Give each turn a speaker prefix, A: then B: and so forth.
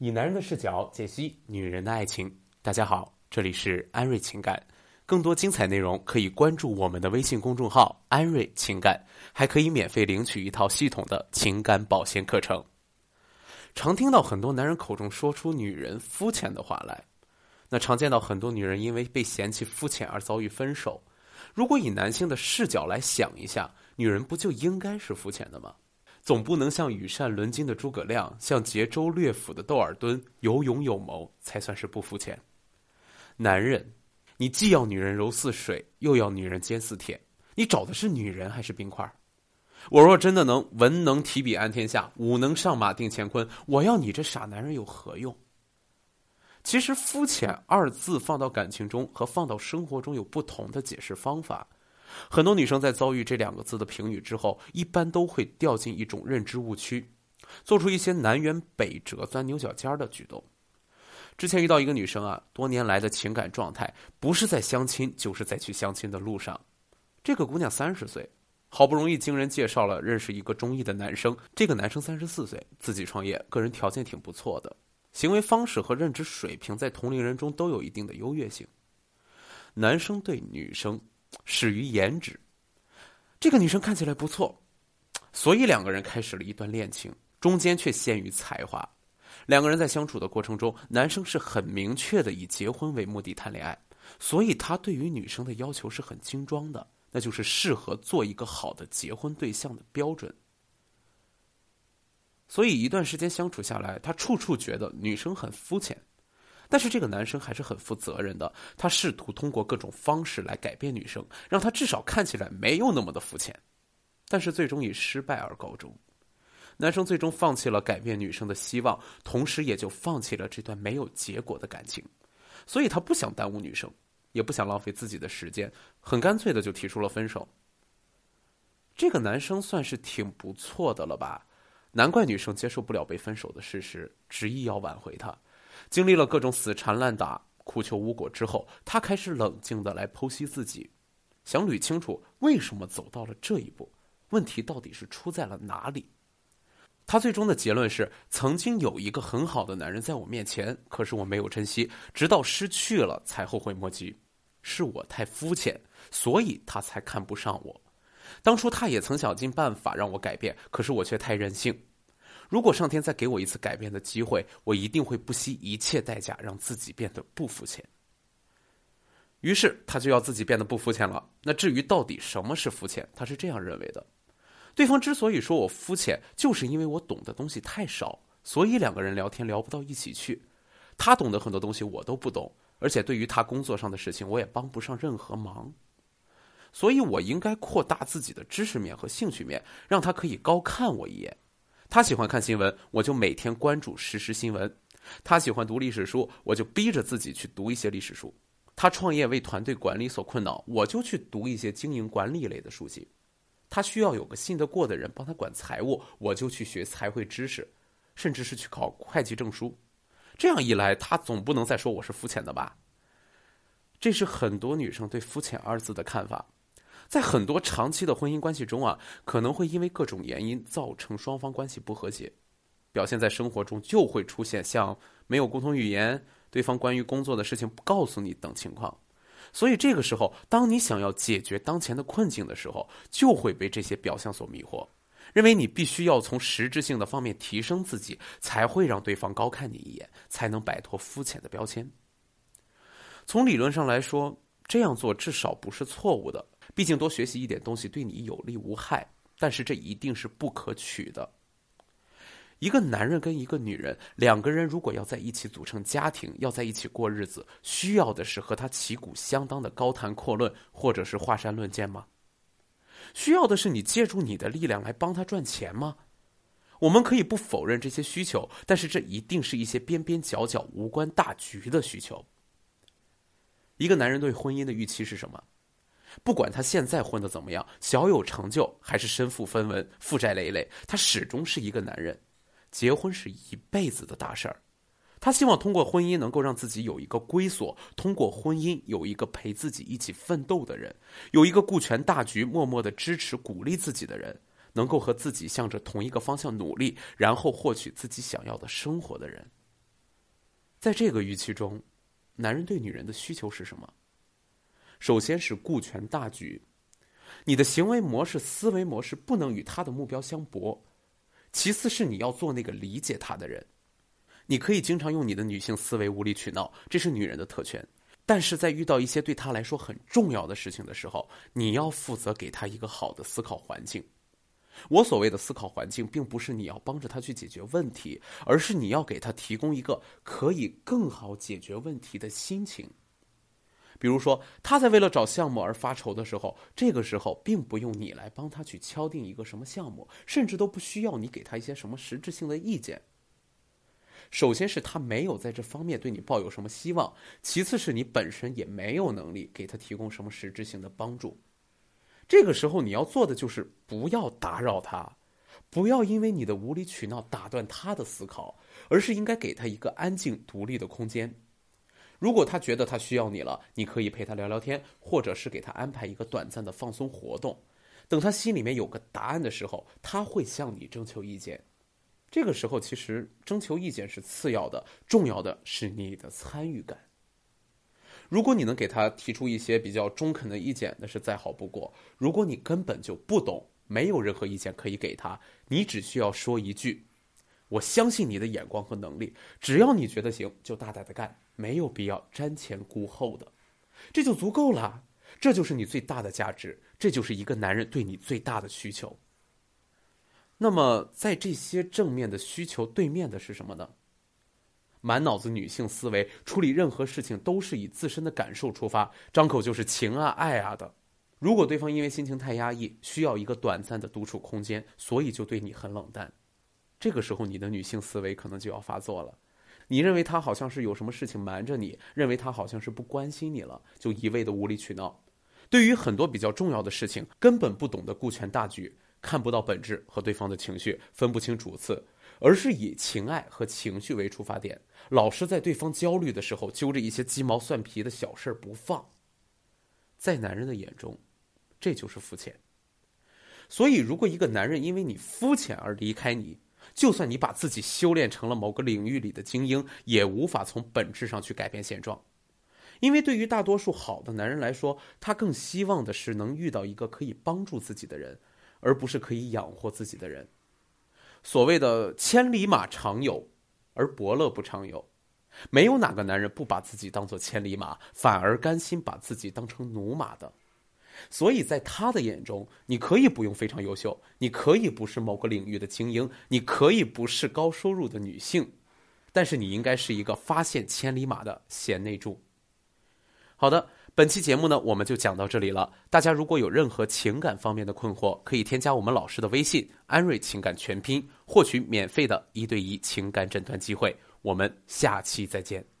A: 以男人的视角解析女人的爱情。大家好，这里是安瑞情感。更多精彩内容可以关注我们的微信公众号“安瑞情感”，还可以免费领取一套系统的情感保鲜课程。常听到很多男人口中说出女人肤浅的话来，那常见到很多女人因为被嫌弃肤浅而遭遇分手。如果以男性的视角来想一下，女人不就应该是肤浅的吗？总不能像羽扇纶巾的诸葛亮，像桀州略府的窦尔敦有勇有谋，才算是不肤浅。男人，你既要女人柔似水，又要女人坚似铁，你找的是女人还是冰块？我若真的能文能提笔安天下，武能上马定乾坤，我要你这傻男人有何用？其实“肤浅”二字放到感情中和放到生活中有不同的解释方法。很多女生在遭遇这两个字的评语之后，一般都会掉进一种认知误区，做出一些南辕北辙、钻牛角尖的举动。之前遇到一个女生啊，多年来的情感状态不是在相亲，就是在去相亲的路上。这个姑娘三十岁，好不容易经人介绍了认识一个中意的男生。这个男生三十四岁，自己创业，个人条件挺不错的，行为方式和认知水平在同龄人中都有一定的优越性。男生对女生。始于颜值，这个女生看起来不错，所以两个人开始了一段恋情，中间却限于才华。两个人在相处的过程中，男生是很明确的以结婚为目的谈恋爱，所以他对于女生的要求是很精装的，那就是适合做一个好的结婚对象的标准。所以一段时间相处下来，他处处觉得女生很肤浅。但是这个男生还是很负责任的，他试图通过各种方式来改变女生，让她至少看起来没有那么的肤浅，但是最终以失败而告终。男生最终放弃了改变女生的希望，同时也就放弃了这段没有结果的感情，所以他不想耽误女生，也不想浪费自己的时间，很干脆的就提出了分手。这个男生算是挺不错的了吧？难怪女生接受不了被分手的事实，执意要挽回他。经历了各种死缠烂打、苦求无果之后，他开始冷静的来剖析自己，想捋清楚为什么走到了这一步，问题到底是出在了哪里。他最终的结论是：曾经有一个很好的男人在我面前，可是我没有珍惜，直到失去了才后悔莫及。是我太肤浅，所以他才看不上我。当初他也曾想尽办法让我改变，可是我却太任性。如果上天再给我一次改变的机会，我一定会不惜一切代价让自己变得不肤浅。于是他就要自己变得不肤浅了。那至于到底什么是肤浅，他是这样认为的：对方之所以说我肤浅，就是因为我懂的东西太少，所以两个人聊天聊不到一起去。他懂得很多东西我都不懂，而且对于他工作上的事情我也帮不上任何忙，所以我应该扩大自己的知识面和兴趣面，让他可以高看我一眼。他喜欢看新闻，我就每天关注实时新闻；他喜欢读历史书，我就逼着自己去读一些历史书；他创业为团队管理所困扰，我就去读一些经营管理类的书籍；他需要有个信得过的人帮他管财务，我就去学财会知识，甚至是去考会计证书。这样一来，他总不能再说我是肤浅的吧？这是很多女生对“肤浅”二字的看法。在很多长期的婚姻关系中啊，可能会因为各种原因造成双方关系不和谐，表现在生活中就会出现像没有沟通语言、对方关于工作的事情不告诉你等情况。所以这个时候，当你想要解决当前的困境的时候，就会被这些表象所迷惑，认为你必须要从实质性的方面提升自己，才会让对方高看你一眼，才能摆脱肤浅的标签。从理论上来说，这样做至少不是错误的。毕竟多学习一点东西对你有利无害，但是这一定是不可取的。一个男人跟一个女人，两个人如果要在一起组成家庭，要在一起过日子，需要的是和他旗鼓相当的高谈阔论，或者是华山论剑吗？需要的是你借助你的力量来帮他赚钱吗？我们可以不否认这些需求，但是这一定是一些边边角角、无关大局的需求。一个男人对婚姻的预期是什么？不管他现在混的怎么样，小有成就还是身负分文、负债累累，他始终是一个男人。结婚是一辈子的大事儿，他希望通过婚姻能够让自己有一个归所，通过婚姻有一个陪自己一起奋斗的人，有一个顾全大局、默默的支持鼓励自己的人，能够和自己向着同一个方向努力，然后获取自己想要的生活的人。在这个预期中，男人对女人的需求是什么？首先是顾全大局，你的行为模式、思维模式不能与他的目标相悖。其次是你要做那个理解他的人。你可以经常用你的女性思维无理取闹，这是女人的特权。但是在遇到一些对她来说很重要的事情的时候，你要负责给她一个好的思考环境。我所谓的思考环境，并不是你要帮着她去解决问题，而是你要给她提供一个可以更好解决问题的心情。比如说，他在为了找项目而发愁的时候，这个时候并不用你来帮他去敲定一个什么项目，甚至都不需要你给他一些什么实质性的意见。首先是他没有在这方面对你抱有什么希望，其次是你本身也没有能力给他提供什么实质性的帮助。这个时候你要做的就是不要打扰他，不要因为你的无理取闹打断他的思考，而是应该给他一个安静独立的空间。如果他觉得他需要你了，你可以陪他聊聊天，或者是给他安排一个短暂的放松活动。等他心里面有个答案的时候，他会向你征求意见。这个时候，其实征求意见是次要的，重要的是你的参与感。如果你能给他提出一些比较中肯的意见，那是再好不过。如果你根本就不懂，没有任何意见可以给他，你只需要说一句：“我相信你的眼光和能力，只要你觉得行，就大胆的干，没有必要瞻前顾后的，这就足够了。这就是你最大的价值，这就是一个男人对你最大的需求。”那么，在这些正面的需求对面的是什么呢？满脑子女性思维，处理任何事情都是以自身的感受出发，张口就是情啊、爱啊的。如果对方因为心情太压抑，需要一个短暂的独处空间，所以就对你很冷淡，这个时候你的女性思维可能就要发作了。你认为他好像是有什么事情瞒着你，认为他好像是不关心你了，就一味的无理取闹。对于很多比较重要的事情，根本不懂得顾全大局。看不到本质和对方的情绪，分不清主次，而是以情爱和情绪为出发点，老是在对方焦虑的时候揪着一些鸡毛蒜皮的小事儿不放。在男人的眼中，这就是肤浅。所以，如果一个男人因为你肤浅而离开你，就算你把自己修炼成了某个领域里的精英，也无法从本质上去改变现状。因为对于大多数好的男人来说，他更希望的是能遇到一个可以帮助自己的人。而不是可以养活自己的人。所谓的千里马常有，而伯乐不常有。没有哪个男人不把自己当做千里马，反而甘心把自己当成驽马的。所以在他的眼中，你可以不用非常优秀，你可以不是某个领域的精英，你可以不是高收入的女性，但是你应该是一个发现千里马的贤内助。好的。本期节目呢，我们就讲到这里了。大家如果有任何情感方面的困惑，可以添加我们老师的微信“安瑞情感全拼”，获取免费的一对一情感诊断机会。我们下期再见。